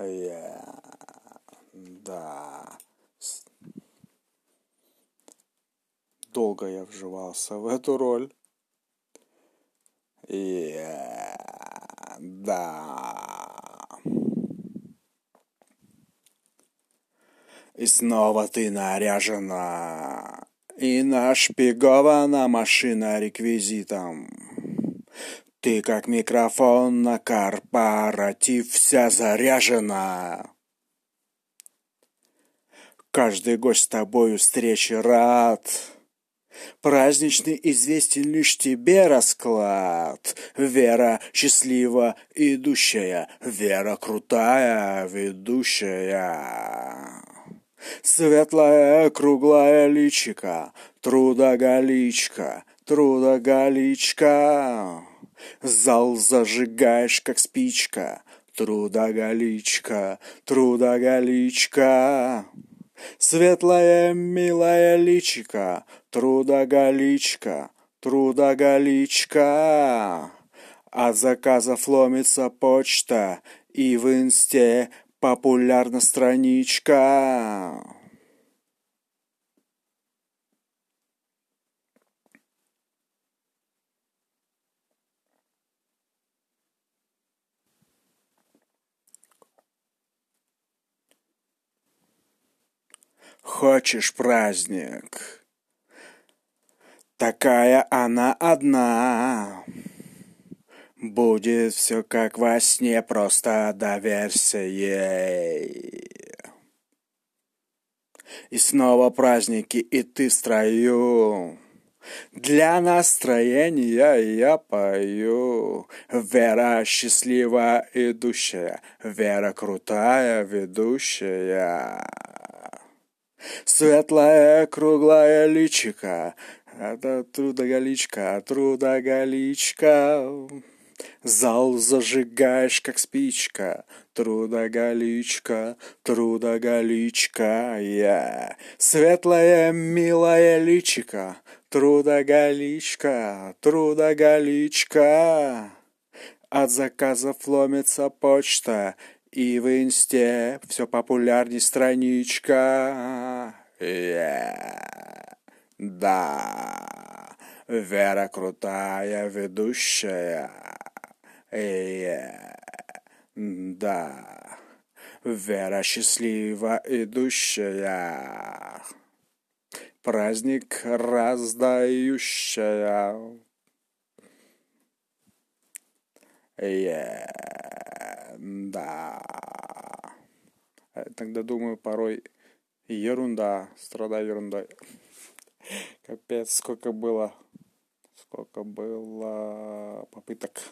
Yeah. Да. Долго я вживался в эту роль. Yeah. Да. И снова ты наряжена и нашпигована машина реквизитом. Ты как микрофон на корпоратив вся заряжена. Каждый гость с тобою встречи рад. Праздничный известен лишь тебе расклад. Вера счастлива идущая, Вера крутая ведущая. Светлая круглая личика, трудоголичка, трудоголичка. Зал зажигаешь, как спичка, трудоголичка, трудоголичка. Светлая милая личика, трудоголичка, трудоголичка. От заказов ломится почта, и в инсте популярна страничка. Хочешь праздник? Такая она одна. Будет все как во сне, просто доверься ей. И снова праздники, и ты в строю. Для настроения я пою. Вера счастлива идущая, Вера крутая ведущая. Светлая круглая личика, это трудоголичка, трудоголичка. Зал зажигаешь, как спичка, трудоголичка, трудоголичка, я. Светлая, милая личика, трудоголичка, трудоголичка. От заказов ломится почта, и в инсте все популярней страничка. Yeah. Да, Вера крутая ведущая. Yeah. Да, Вера счастлива идущая. Праздник раздающая. Yeah. Да. Тогда думаю, порой ерунда, страдаю ерундой. Капец, сколько было, сколько было попыток